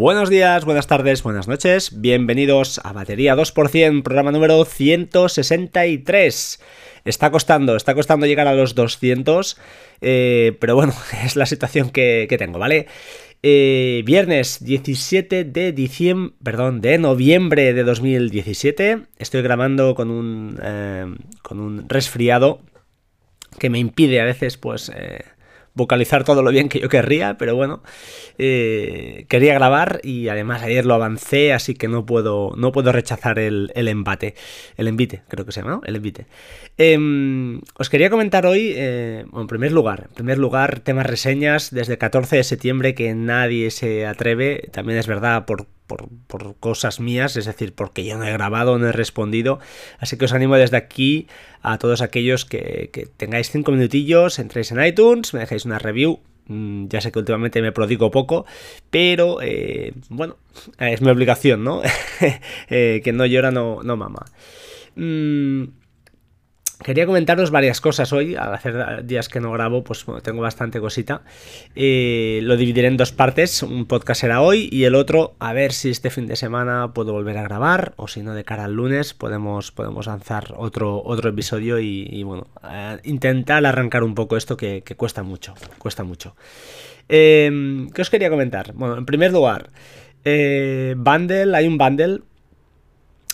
Buenos días, buenas tardes, buenas noches. Bienvenidos a Batería 2%, programa número 163. Está costando, está costando llegar a los 200, eh, pero bueno, es la situación que, tengo, ¿vale? Eh, viernes 17 de diciembre, perdón, de noviembre de 2017. Estoy grabando con un, eh, con un resfriado que me impide a veces, pues, vocalizar todo lo bien que yo querría, pero bueno, eh, quería grabar y además ayer lo avancé, así que no puedo, no puedo rechazar el, el embate, el envite, creo que se llama, ¿no? El envite. Em, os quería comentar hoy, eh, en primer lugar, en primer lugar, temas reseñas desde el 14 de septiembre que nadie se atreve, también es verdad por por, cosas mías, es decir, porque yo no he grabado, no he respondido. Así que os animo desde aquí a todos aquellos que, tengáis cinco minutillos, entréis en iTunes, me dejéis una review. Mm, ya sé que últimamente me prodigo poco, pero eh, bueno, es mi obligación, ¿no? Eh, que no llora, no, no mama. Mm, Quería comentaros varias cosas hoy, al hacer días que no grabo, pues tengo bastante cosita. Eh, lo dividiré en dos partes, un podcast será hoy y el otro a ver si este fin de semana puedo volver a grabar o si no de cara al lunes podemos, podemos lanzar otro, otro episodio y, bueno, intentar arrancar un poco esto que, cuesta mucho, cuesta mucho. Em, ¿Qué os quería comentar? Bueno, en primer lugar, eh, bundle, hay un bundle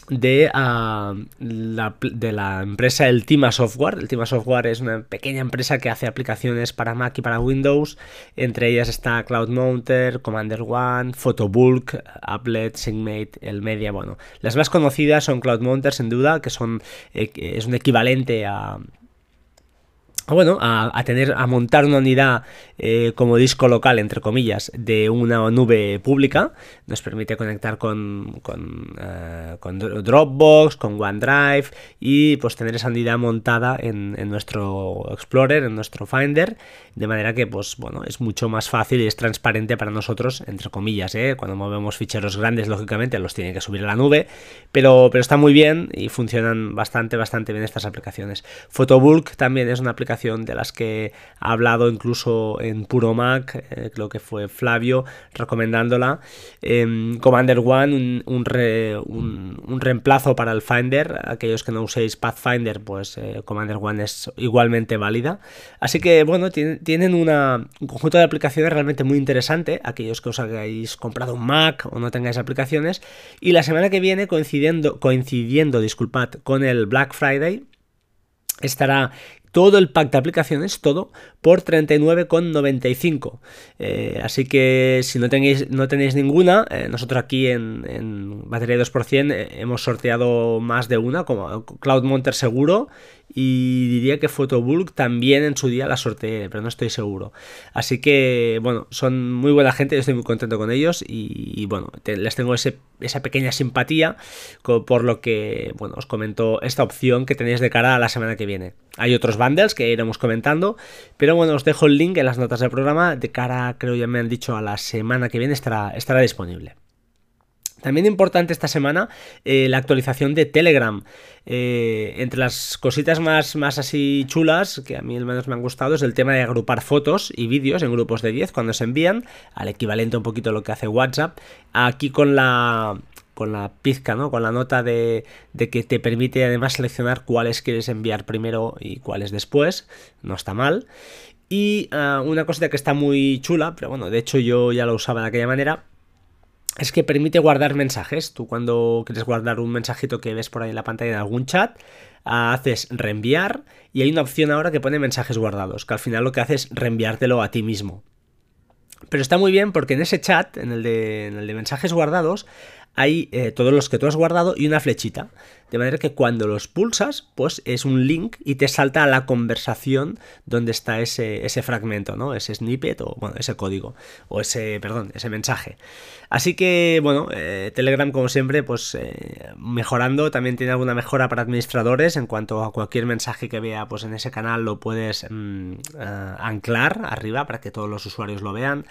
de, ah, la, de la empresa El Tima Software. El Tima Software es una pequeña empresa que hace aplicaciones para Mac y para Windows. Entre ellas está Cloud Mounter, Commander One, Photobulk, Applet, SyncMate, el Media. Bueno, las más conocidas son Cloud Mounter, sin duda, que son eh, es un equivalente a bueno, a, tener, a montar una unidad eh, como disco local, entre comillas, de una nube pública. Nos permite conectar con, con, eh, Dropbox, con OneDrive y pues tener esa unidad montada en, nuestro Explorer, en nuestro Finder, de manera que pues bueno, es mucho más fácil y es transparente para nosotros, entre comillas, ¿eh? cuando movemos ficheros grandes, lógicamente los tiene que subir a la nube, pero, pero está muy bien y funcionan bastante, bastante bien estas aplicaciones. Photobulk también es una aplicación de las que ha hablado incluso en Puro Mac, eh, creo que fue Flavio, recomendándola. Em, Commander One, un, un, reemplazo para el Finder. Aquellos que no uséis Pathfinder, pues eh, Commander One es igualmente válida. Así que, bueno, tienen una, un conjunto de aplicaciones realmente muy interesante. Aquellos que os hayáis comprado un Mac o no tengáis aplicaciones. Y la semana que viene, coincidiendo, coincidiendo disculpad, con el Black Friday, estará todo el pack de aplicaciones, todo, por 39,95. Eh, así que si no tenéis, no tenéis ninguna, eh, nosotros aquí en, Batería 2% eh, hemos sorteado más de una, como Cloud Monter seguro, y diría que Photobulk también en su día la sorteé, pero no estoy seguro. Así que, bueno, son muy buena gente, yo estoy muy contento con ellos y, bueno, les tengo esa pequeña simpatía por lo que, bueno, os comento esta opción que tenéis de cara a la semana que viene. Hay otros bundles que iremos comentando, pero bueno, os dejo el link en las notas del programa. De cara, creo ya me han dicho, a la semana que viene estará, estará disponible. También importante esta semana eh, la actualización de Telegram. Eh, entre las cositas más, más así chulas, que a mí al menos me han gustado, es el tema de agrupar fotos y vídeos en grupos de 10 cuando se envían, al equivalente un poquito a lo que hace WhatsApp. Aquí con la, con la pizca, ¿no? Con la nota de, de, que te permite además seleccionar cuáles quieres enviar primero y cuáles después. No está mal. Y ah, una cosita que está muy chula, pero bueno, de hecho yo ya lo usaba de aquella manera, es que permite guardar mensajes. Tú cuando quieres guardar un mensajito que ves por ahí en la pantalla en algún chat, haces reenviar y hay una opción ahora que pone mensajes guardados, que al final lo que hace es reenviártelo a ti mismo. Pero está muy bien porque en ese chat, en el de, en el de mensajes guardados, hay eh, todos los que tú has guardado y una flechita. De manera que cuando los pulsas, pues es un link y te salta a la conversación donde está ese, ese fragmento, ¿no? Ese snippet o, bueno, ese código. O ese, perdón, ese mensaje. Así que, bueno, eh, Telegram, como siempre, pues eh, mejorando. También tiene alguna mejora para administradores en cuanto a cualquier mensaje que vea, pues en ese canal lo puedes mm, anclar arriba para que todos los usuarios lo vean.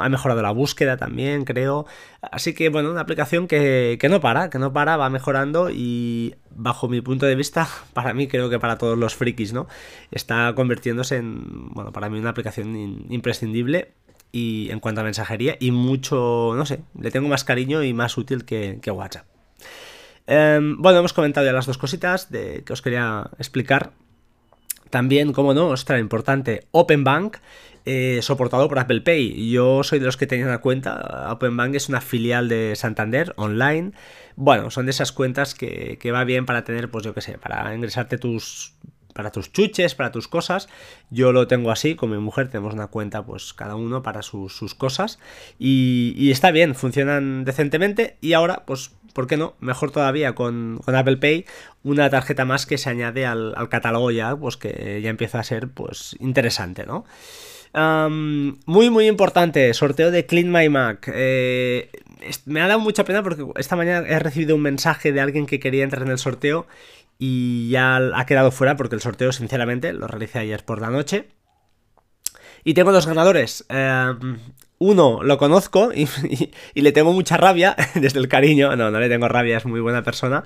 ha mejorado la búsqueda también, creo. Así que, bueno, una aplicación que, no para, que no para, va mejorando y bajo mi punto de vista, para mí creo que para todos los frikis, ¿no? Está convirtiéndose en, bueno, para mí una aplicación imprescindible y en cuanto a mensajería y mucho, no sé, le tengo más cariño y más útil que, WhatsApp. Em, bueno, hemos comentado ya las dos cositas de, que os quería explicar. También, como no, ostras, importante, Open Bank, eh, soportado por Apple Pay. Yo soy de los que tenían la cuenta. Open Bank es una filial de Santander online. Bueno, son de esas cuentas que, va bien para tener, pues yo qué sé, para ingresarte tus para tus chuches, para tus cosas. Yo lo tengo así, con mi mujer tenemos una cuenta, pues cada uno para sus, cosas. Y, está bien, funcionan decentemente. Y ahora, pues, ¿por qué no? Mejor todavía con, Apple Pay, una tarjeta más que se añade al, catálogo ya, pues que ya empieza a ser, pues, interesante, ¿no? Muy, muy importante, sorteo de Clean My Mac. Eh, me ha dado mucha pena porque esta mañana he recibido un mensaje de alguien que quería entrar en el sorteo y ya ha quedado fuera porque el sorteo, sinceramente, lo realicé ayer por la noche. Y tengo dos ganadores. Eh, uno lo conozco y, le tengo mucha rabia, desde el cariño, no, no le tengo rabia, es muy buena persona,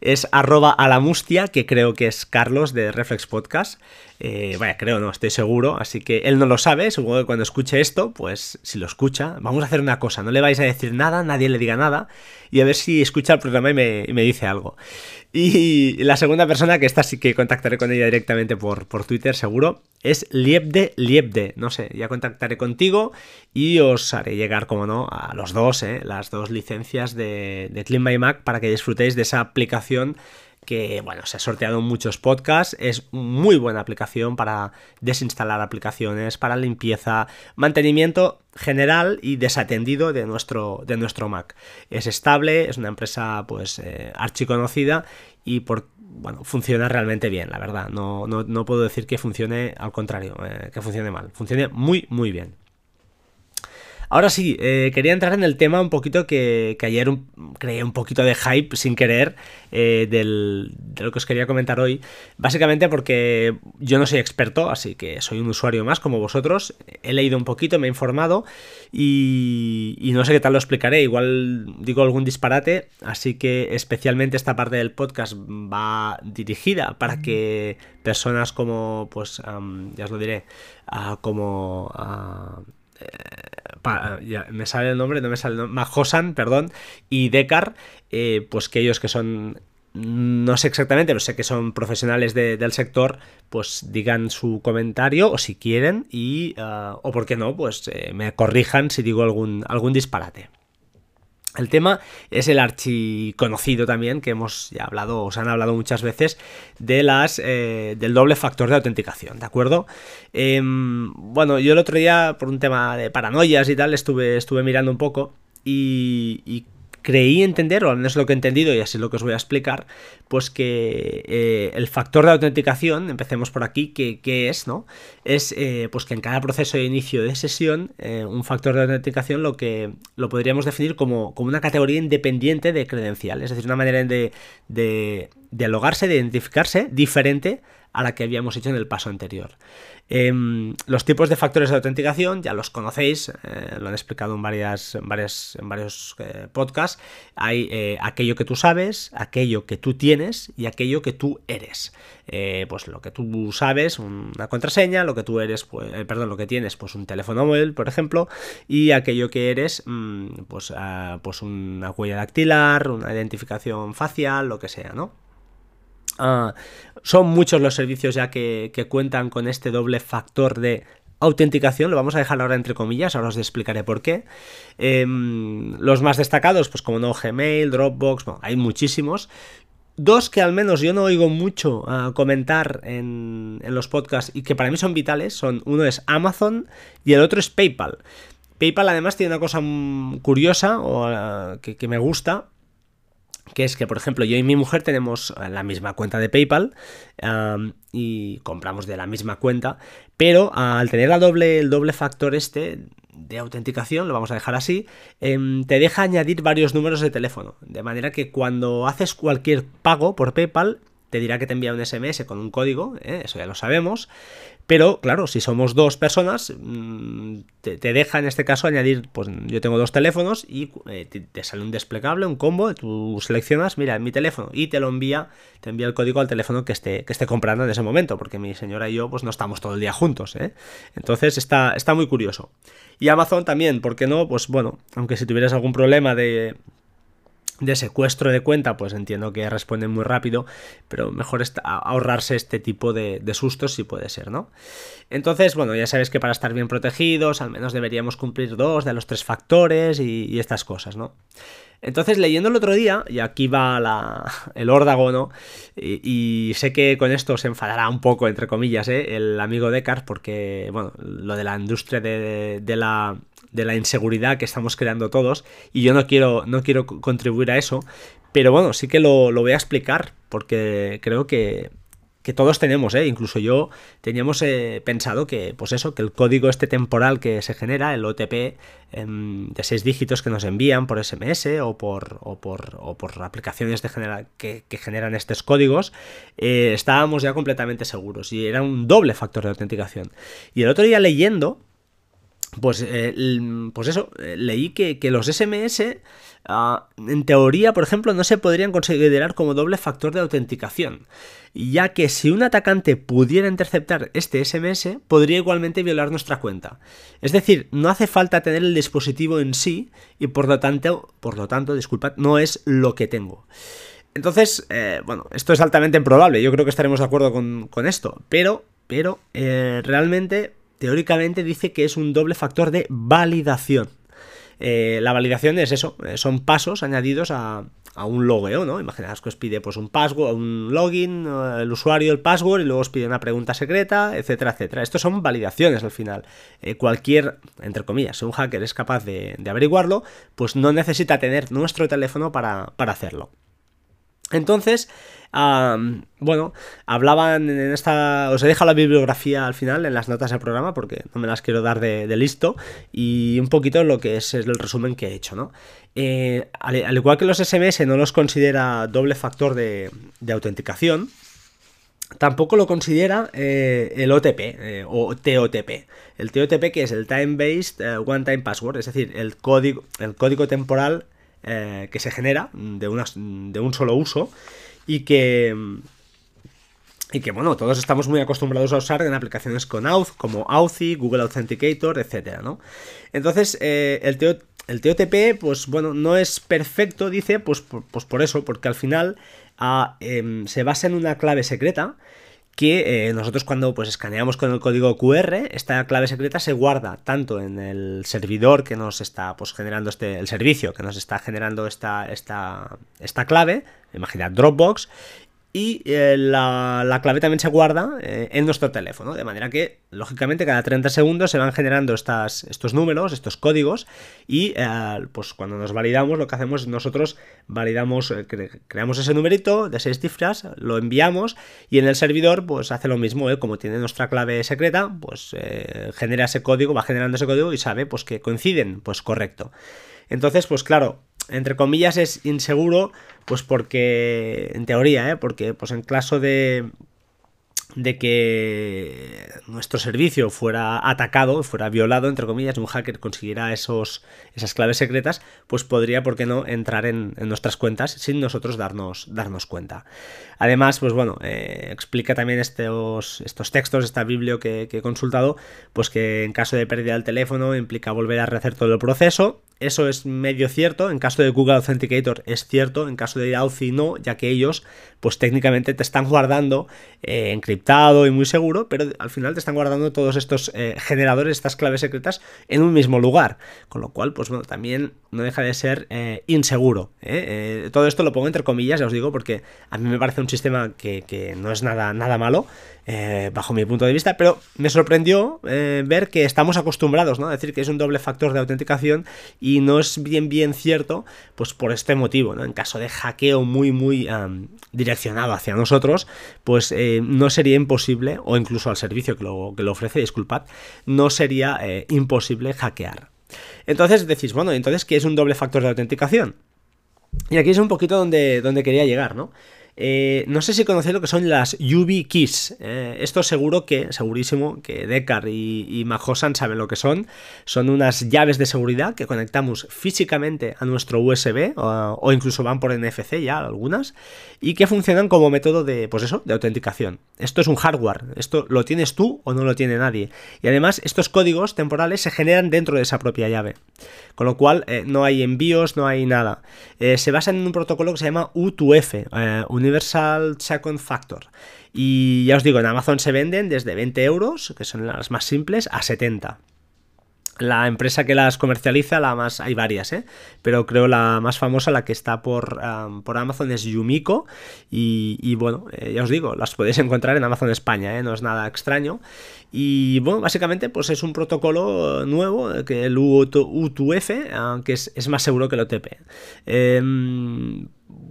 es arroba a la mustia, que creo que es Carlos de Reflex Podcast, eh, vaya, creo, no, estoy seguro, así que él no lo sabe, supongo que cuando escuche esto, pues si lo escucha, vamos a hacer una cosa, no le vais a decir nada, nadie le diga nada, y a ver si escucha el programa y y me dice algo. Y la segunda persona, que esta sí que contactaré con ella directamente por, por Twitter, seguro, es Liebde Liebde. No sé, ya contactaré contigo y os haré llegar, como no, a los dos, ¿eh? las dos licencias de, de Clean My Mac para que disfrutéis de esa aplicación que bueno, se ha sorteado muchos podcasts, es muy buena aplicación para desinstalar aplicaciones, para limpieza, mantenimiento general y desatendido de nuestro, de nuestro Mac. Es estable, es una empresa pues eh, archiconocida y por, bueno, funciona realmente bien, la verdad. No, no, puedo decir que funcione al contrario, eh, que funcione mal. Funciona muy, muy bien. Ahora sí, eh, quería entrar en el tema un poquito que, ayer creé un poquito de hype sin querer eh, de lo que os quería comentar hoy. Básicamente porque yo no soy experto, así que soy un usuario más como vosotros. He leído un poquito, me he informado y, no sé qué tal lo explicaré. Igual digo algún disparate, así que especialmente esta parte del podcast va dirigida para que personas como, pues, ya os lo diré, como... Eh, me sale el nombre, no me sale el nombre, Mahosan, perdón, y Dekar, eh, pues que ellos que son no sé exactamente, pero sé que son profesionales del sector, pues digan su comentario o si quieren y, ah, o por qué no, pues eh, me corrijan si digo algún, algún disparate. El tema es el archiconocido también, que hemos ya hablado, os han hablado muchas veces, de las, eh, del doble factor de autenticación, ¿de acuerdo? Em, bueno, yo el otro día, por un tema de paranoias y tal, estuve, estuve mirando un poco y, y creí entender, o al menos lo que he entendido y así es lo que os voy a explicar, pues que eh, el factor de autenticación, empecemos por aquí, que, es, ¿no? Es eh, pues que en cada proceso de inicio de sesión, eh, un factor de autenticación lo que lo podríamos definir como, como, una categoría independiente de credenciales, es decir, una manera de, de, de logarse, de identificarse diferente a la que habíamos hecho en el paso anterior. Em, los tipos de factores de autenticación ya los conocéis, eh, lo han explicado en, varias, en, varios eh, podcasts. Hay eh, aquello que tú sabes, aquello que tú tienes y aquello que tú eres. pues lo que tú sabes, una contraseña, lo que tú eres, pues, perdón, lo que tienes, pues un teléfono móvil, por ejemplo, y aquello que eres, mm, pues, ah, pues una huella dactilar, una identificación facial, lo que sea, ¿no? Ah, son muchos los servicios ya que, cuentan con este doble factor de autenticación, lo vamos a dejar ahora entre comillas, ahora os explicaré por qué. Em, los más destacados, pues como no, Gmail, Dropbox, hay muchísimos. Dos que al menos yo no oigo mucho ah, comentar en, los podcasts y que para mí son vitales, son uno es Amazon y el otro es PayPal. PayPal además tiene una cosa curiosa o, ah, que me gusta, que es que, por ejemplo, yo y mi mujer tenemos la misma cuenta de PayPal y compramos de la misma cuenta, pero al tener la doble, el doble factor este de autenticación, lo vamos a dejar así, em, te deja añadir varios números de teléfono, de manera que cuando haces cualquier pago por PayPal, te dirá que te envía un SMS con un código, ¿eh? eso ya lo sabemos. Pero claro, si somos dos personas, mm, te, deja en este caso añadir, pues yo tengo dos teléfonos y eh, te, sale un desplegable, un combo, tú seleccionas, mira, mi teléfono y te lo envía, te envía el código al teléfono que esté, que esté comprando en ese momento, porque mi señora y yo pues no estamos todo el día juntos, ¿eh? Entonces está, está muy curioso. Y Amazon también, ¿por qué no? Pues bueno, aunque si tuvieras algún problema de de secuestro de cuenta, pues entiendo que responden muy rápido, pero mejor ahorrarse este tipo de, sustos si puede ser, ¿no? Entonces, bueno, ya sabéis que para estar bien protegidos, al menos deberíamos cumplir dos de los tres factores y, estas cosas, ¿no? Entonces, leyendo el otro día, y aquí va la, el órdago, ¿no? Y, sé que con esto se enfadará un poco, entre comillas, ¿eh? el amigo Descartes, porque, bueno, lo de la industria de la de la inseguridad que estamos creando todos y yo no quiero, no quiero contribuir a eso, pero bueno, sí que lo, voy a explicar porque creo que, que todos tenemos, ¿eh? incluso yo teníamos eh, pensado que, pues eso, que el código este temporal que se genera, el OTP em, de seis dígitos que nos envían por SMS o por, o por, o por aplicaciones de que, que, generan estos códigos, eh, estábamos ya completamente seguros y era un doble factor de autenticación. Y el otro día leyendo, pues, eh, pues eso, eh, leí que, los SMS, ah, en teoría, por ejemplo, no se podrían considerar como doble factor de autenticación, ya que si un atacante pudiera interceptar este SMS, podría igualmente violar nuestra cuenta. Es decir, no hace falta tener el dispositivo en sí y por lo tanto, por lo tanto, disculpad, no es lo que tengo. Entonces, eh, bueno, esto es altamente improbable, yo creo que estaremos de acuerdo con, esto, pero, pero realmente teóricamente dice que es un doble factor de validación. Eh, la validación es eso, eh, son pasos añadidos a, un logueo, ¿no? Imaginaos que os pide pues un password, un login, eh, el usuario, el password, y luego os pide una pregunta secreta, etcétera, etcétera. Estos son validaciones al final. cualquier, entre comillas, un hacker es capaz de, averiguarlo, pues no necesita tener nuestro teléfono para, para hacerlo. Entonces, bueno, hablaban en esta... Os he dejado la bibliografía al final en las notas del programa porque no me las quiero dar de, listo y un poquito lo que es, el resumen que he hecho, ¿no? Eh, al, igual que los SMS no los considera doble factor de, autenticación, tampoco lo considera eh, el OTP eh, o TOTP. El TOTP que es el Time Based One Time Password, es decir, el código, el código temporal eh, que se genera de, de un solo uso y que, y que, bueno, todos estamos muy acostumbrados a usar en aplicaciones con Auth, como Authy, Google Authenticator, etcétera, ¿no? Entonces, eh, el, el TOTP, pues bueno, no es perfecto, dice, pues, pues por eso, porque al final ah, em, se basa en una clave secreta que eh, nosotros cuando pues escaneamos con el código QR, esta clave secreta se guarda tanto en el servidor que nos está pues, generando este, el servicio que nos está generando esta, esta, esta clave, imaginad Dropbox, y eh, la, clave también se guarda eh, en nuestro teléfono, de manera que, lógicamente, cada 30 segundos se van generando estos números, estos códigos, y eh, pues cuando nos validamos, lo que hacemos es nosotros validamos, creamos ese numerito de 6 cifras, lo enviamos, y en el servidor, pues hace lo mismo, como tiene nuestra clave secreta, pues genera ese código, va generando ese código y sabe pues que coinciden, pues correcto. Entonces, pues claro, entre comillas es inseguro, pues porque, en teoría, ¿eh? porque pues en caso de, de que nuestro servicio fuera atacado, fuera violado, entre comillas, un hacker consiguiera esos, esas claves secretas, pues podría, ¿por qué no?, entrar en, nuestras cuentas sin nosotros darnos, darnos cuenta. Además, pues bueno, eh, explica también estos, estos textos, esta biblio que, que, he consultado, pues que en caso de pérdida del teléfono implica volver a rehacer todo el proceso eso es medio cierto, en caso de Google Authenticator es cierto, en caso de Authy no, ya que ellos pues técnicamente te están guardando eh, encriptado y muy seguro, pero al final te están guardando todos estos eh, generadores, estas claves secretas en un mismo lugar, con lo cual pues bueno, también no deja de ser eh, inseguro. todo esto lo pongo entre comillas, ya os digo, porque a mí me parece un sistema que, que no es nada, nada malo, eh, bajo mi punto de vista, pero me sorprendió eh, ver que estamos acostumbrados ¿no? a decir que es un doble factor de autenticación y no es bien bien cierto, pues por este motivo, ¿no? en caso de hackeo muy muy direccionado hacia nosotros, pues eh, no sería imposible, o incluso al servicio que lo, que lo ofrece, disculpad, no sería imposible hackear. Entonces decís, bueno, entonces, ¿qué es un doble factor de autenticación? Y aquí es un poquito donde, donde quería llegar, ¿no? Eh, no sé si conocéis lo que son las UV Keys. Eh, esto seguro que, segurísimo, que Decar y, y Mahosan saben lo que son. Son unas llaves de seguridad que conectamos físicamente a nuestro USB o, incluso van por NFC ya algunas y que funcionan como método de, pues eso, de autenticación. Esto es un hardware. Esto lo tienes tú o no lo tiene nadie. Y además estos códigos temporales se generan dentro de esa propia llave. Con lo cual eh, no hay envíos, no hay nada. se basa en un protocolo que se llama U2F, Universal Second Factor. Y ya os digo, en Amazon se venden desde 20 euros, que son las más simples, a 70. La empresa que las comercializa, la más, hay varias, ¿eh? pero creo la más famosa, la que está por, por Amazon es Yumiko y, bueno, eh, ya os digo, las podéis encontrar en Amazon España, ¿eh? no es nada extraño y bueno, básicamente pues es un protocolo nuevo, que el U2F, que es, es, más seguro que el OTP.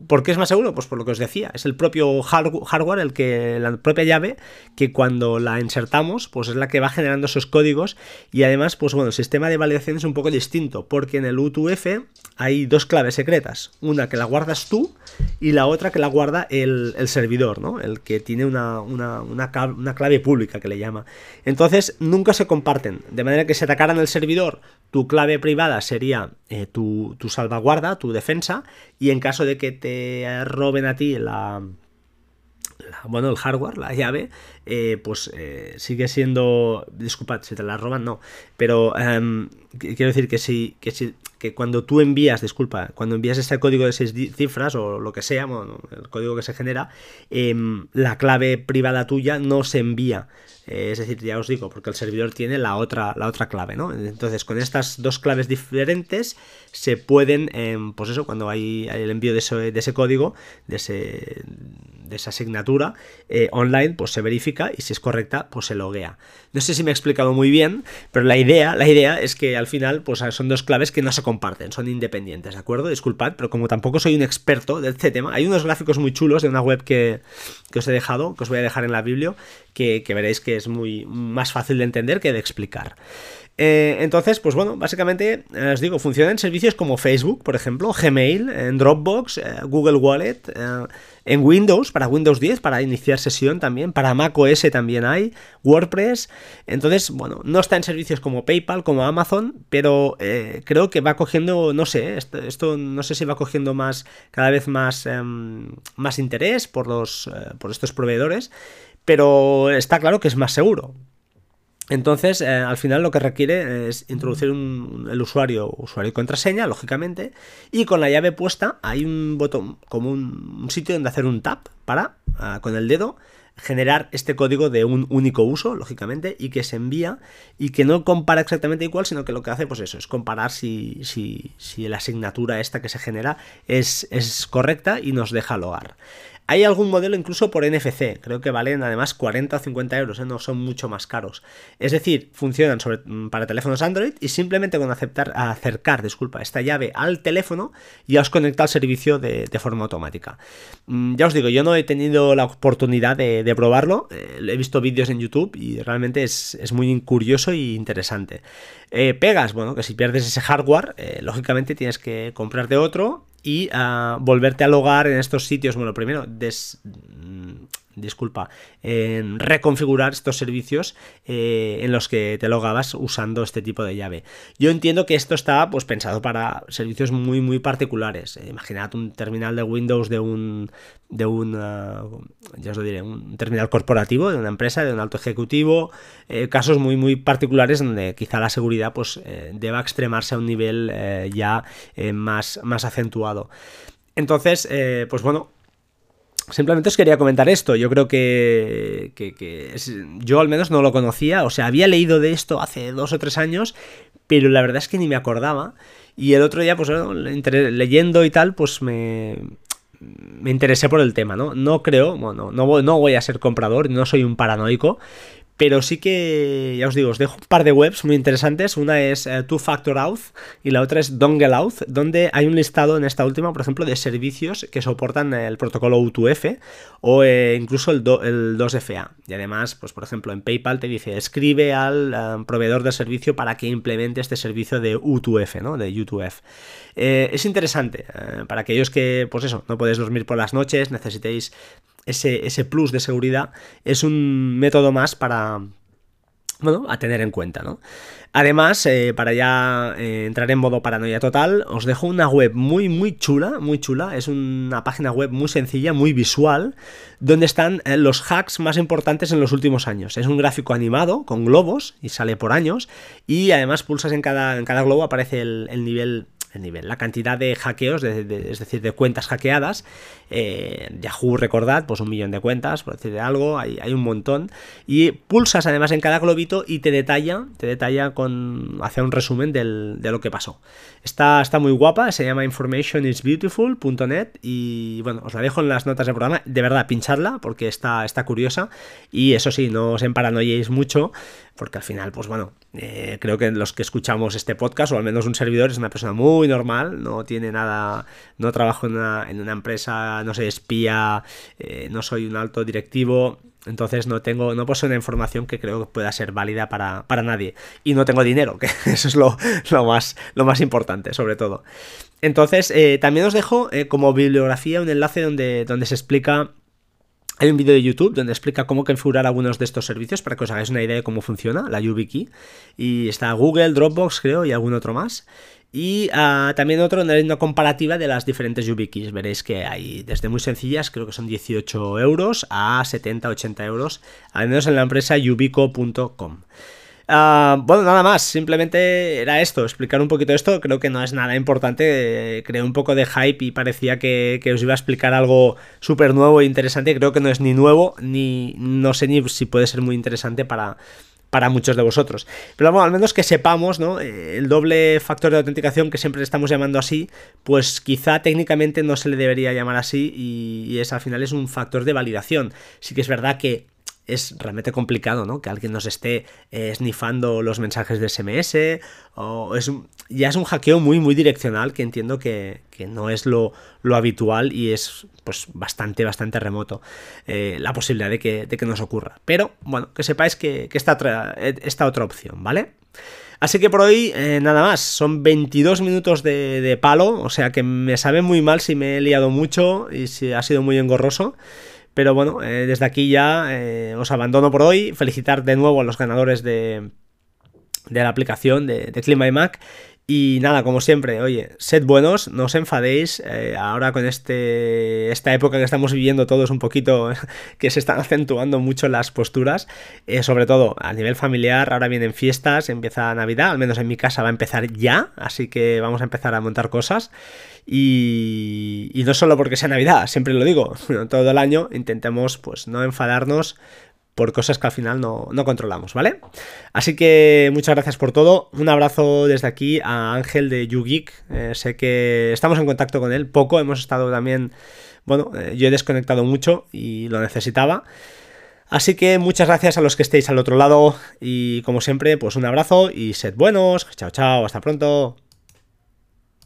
¿Por qué es más seguro? Pues por lo que os decía, es el propio hardware, el que, la propia llave, que cuando la insertamos, pues es la que va generando esos códigos y además, pues bueno, el sistema de validación es un poco distinto, porque en el U2F hay dos claves secretas, una que la guardas tú y la otra que la guarda el, servidor, ¿no? El que tiene una, una, clave pública que le llama. Entonces, nunca se comparten, de manera que si atacaran el servidor, tu clave privada sería eh, tu, tu salvaguarda, tu defensa, y en caso de que te roben a ti la, bueno, el hardware, la llave, eh, pues eh, sigue siendo. Disculpad, si te la roban, no. Pero em, quiero decir que si, que si que cuando tú envías, disculpa, cuando envías este código de seis cifras o lo que sea, bueno, el código que se genera, em, la clave privada tuya no se envía. Eh, es decir, ya os digo, porque el servidor tiene la otra, la otra clave, ¿no? Entonces, con estas dos claves diferentes se pueden, em, pues eso, cuando hay, el envío de ese, de ese código, de, ese, esa asignatura eh, online, pues se verifica y si es correcta, pues se loguea. No sé si me he explicado muy bien, pero la idea, la idea es que al final, pues son dos claves que no se comparten, son independientes, ¿de acuerdo? Disculpad, pero como tampoco soy un experto de este tema, hay unos gráficos muy chulos de una web que, os he dejado, que os voy a dejar en la Biblia, que, veréis que es muy más fácil de entender que de explicar. Eh, entonces, pues bueno, básicamente, eh, os digo, funcionan servicios como Facebook, por ejemplo, Gmail, en Dropbox, eh, Google Wallet, en Windows, para Windows 10, para iniciar sesión también, para Mac OS también hay, WordPress. Entonces, bueno, no está en servicios como PayPal, como Amazon, pero creo que va cogiendo, no sé, esto, no sé si va cogiendo más, cada vez más, em, más interés por, los, por estos proveedores, pero está claro que es más seguro. Entonces, eh, al final lo que requiere es introducir el usuario, usuario y contraseña, lógicamente, y con la llave puesta hay un botón, como un, sitio donde hacer un tap para, ah, con el dedo, generar este código de un único uso, lógicamente, y que se envía y que no compara exactamente igual, sino que lo que hace, pues eso, es comparar si, si, si la asignatura esta que se genera es, es correcta y nos deja logar. Hay algún modelo incluso por NFC, creo que valen además 40 o 50 euros, ¿eh? no son mucho más caros. Es decir, funcionan mm, para teléfonos Android y simplemente con aceptar, acercar disculpa, esta llave al teléfono ya os conecta al servicio de, forma automática. Mm, ya os digo, yo no he tenido la oportunidad de, probarlo, eh, he visto vídeos en YouTube y realmente es, muy curioso e interesante. Eh, pegas, bueno, que si pierdes ese hardware, lógicamente tienes que comprarte otro y uh, volverte a logar en estos sitios. Bueno, primero, des, disculpa, en reconfigurar estos servicios eh, en los que te logabas usando este tipo de llave. Yo entiendo que esto está pues, pensado para servicios muy muy particulares. Eh, imaginad un terminal de Windows de un de un ya os lo diré, un terminal corporativo de una empresa, de un alto ejecutivo, eh, casos muy muy particulares donde quizá la seguridad pues deba extremarse a un nivel ya más, más acentuado. Entonces, pues bueno, Simplemente os quería comentar esto. Yo creo que, yo al menos no lo conocía. O sea, había leído de esto hace dos o tres años, pero la verdad es que ni me acordaba. Y el otro día, pues leyendo y tal, pues me, me interesé por el tema, ¿no? No creo, bueno, no, no voy a ser comprador, no soy un paranoico, pero sí que, ya os digo, os dejo un par de webs muy interesantes. Una es eh, Two Factor Auth y la otra es Dongle Auth, donde hay un listado en esta última, por ejemplo, de servicios que soportan el protocolo U2F o eh, incluso el, 2FA. Y además, pues por ejemplo, en PayPal te dice, escribe al eh, proveedor de servicio para que implemente este servicio de U2F, ¿no? De U2F. es interesante para aquellos que, pues eso, no podéis dormir por las noches, necesitéis ese, ese plus de seguridad, es un método más para, bueno, a tener en cuenta, ¿no? Además, eh, para ya eh, entrar en modo paranoia total, os dejo una web muy, muy chula, muy chula. Es una página web muy sencilla, muy visual, donde están eh, los hacks más importantes en los últimos años. Es un gráfico animado con globos y sale por años. Y además pulsas en cada, en cada globo, aparece el, el nivel el nivel, la cantidad de hackeos, es decir, de cuentas hackeadas. Eh, Yahoo, recordad, pues un millón de cuentas, por decir algo, hay, un montón. Y pulsas además en cada globito y te detalla, te detalla con, hace un resumen de lo que pasó. Está, está muy guapa, se llama informationisbeautiful.net y bueno, os la dejo en las notas del programa. De verdad, pincharla porque está, está curiosa. Y eso sí, no os emparanoyéis mucho, porque al final, pues bueno, eh, creo que los que escuchamos este podcast, o al menos un servidor, es una persona muy normal, no tiene nada, no trabajo en una, empresa, no soy espía, eh, no soy un alto directivo, entonces no tengo, no poseo una información que creo que pueda ser válida para, nadie. Y no tengo dinero, que eso es lo, más, lo más importante, sobre todo. Entonces, eh, también os dejo como bibliografía un enlace donde, donde se explica hay un vídeo de YouTube donde explica cómo configurar algunos de estos servicios para que os hagáis una idea de cómo funciona la YubiKey. Y está Google, Dropbox, creo, y algún otro más. Y ah, también otro donde hay una comparativa de las diferentes YubiKeys. Veréis que hay desde muy sencillas, creo que son 18 euros, a 70, 80 euros, al menos en la empresa yubico.com. Ah, bueno, nada más, simplemente era esto, explicar un poquito esto, creo que no es nada importante, eh, creé un poco de hype y parecía que, os iba a explicar algo súper nuevo e interesante, creo que no es ni nuevo, ni no sé ni si puede ser muy interesante para, para muchos de vosotros. Pero bueno, al menos que sepamos, ¿no? Eh, el doble factor de autenticación que siempre estamos llamando así, pues quizá técnicamente no se le debería llamar así y, y es al final es un factor de validación. Sí que es verdad que es realmente complicado, ¿no? Que alguien nos esté eh, snifando los mensajes de SMS, o es ya es un hackeo muy, muy direccional que entiendo que, no es lo, habitual y es pues bastante, bastante remoto eh, la posibilidad de que, de que, nos ocurra. Pero, bueno, que sepáis que, que está otra, esta otra opción, ¿vale? Así que por hoy eh, nada más, son 22 minutos de, de palo, o sea que me sabe muy mal si me he liado mucho y si ha sido muy engorroso. Pero bueno, eh, desde aquí ya eh, os abandono por hoy. Felicitar de nuevo a los ganadores de, la aplicación de Clima y Mac. Y nada, como siempre, oye, sed buenos, no os enfadéis. Eh, ahora con este, esta época que estamos viviendo todos un poquito, que se están acentuando mucho las posturas, sobre todo a nivel familiar, ahora vienen fiestas, empieza Navidad, al menos en mi casa va a empezar ya, así que vamos a empezar a montar cosas. Y, no solo porque sea Navidad, siempre lo digo, todo el año intentemos pues no enfadarnos por cosas que al final no, controlamos, ¿vale? Así que muchas gracias por todo. Un abrazo desde aquí a Ángel de YouGeek. Eh, sé que estamos en contacto con él poco, hemos estado también, bueno, eh, yo he desconectado mucho y lo necesitaba. Así que muchas gracias a los que estéis al otro lado y como siempre, pues un abrazo y sed buenos. Chao, chao, hasta pronto.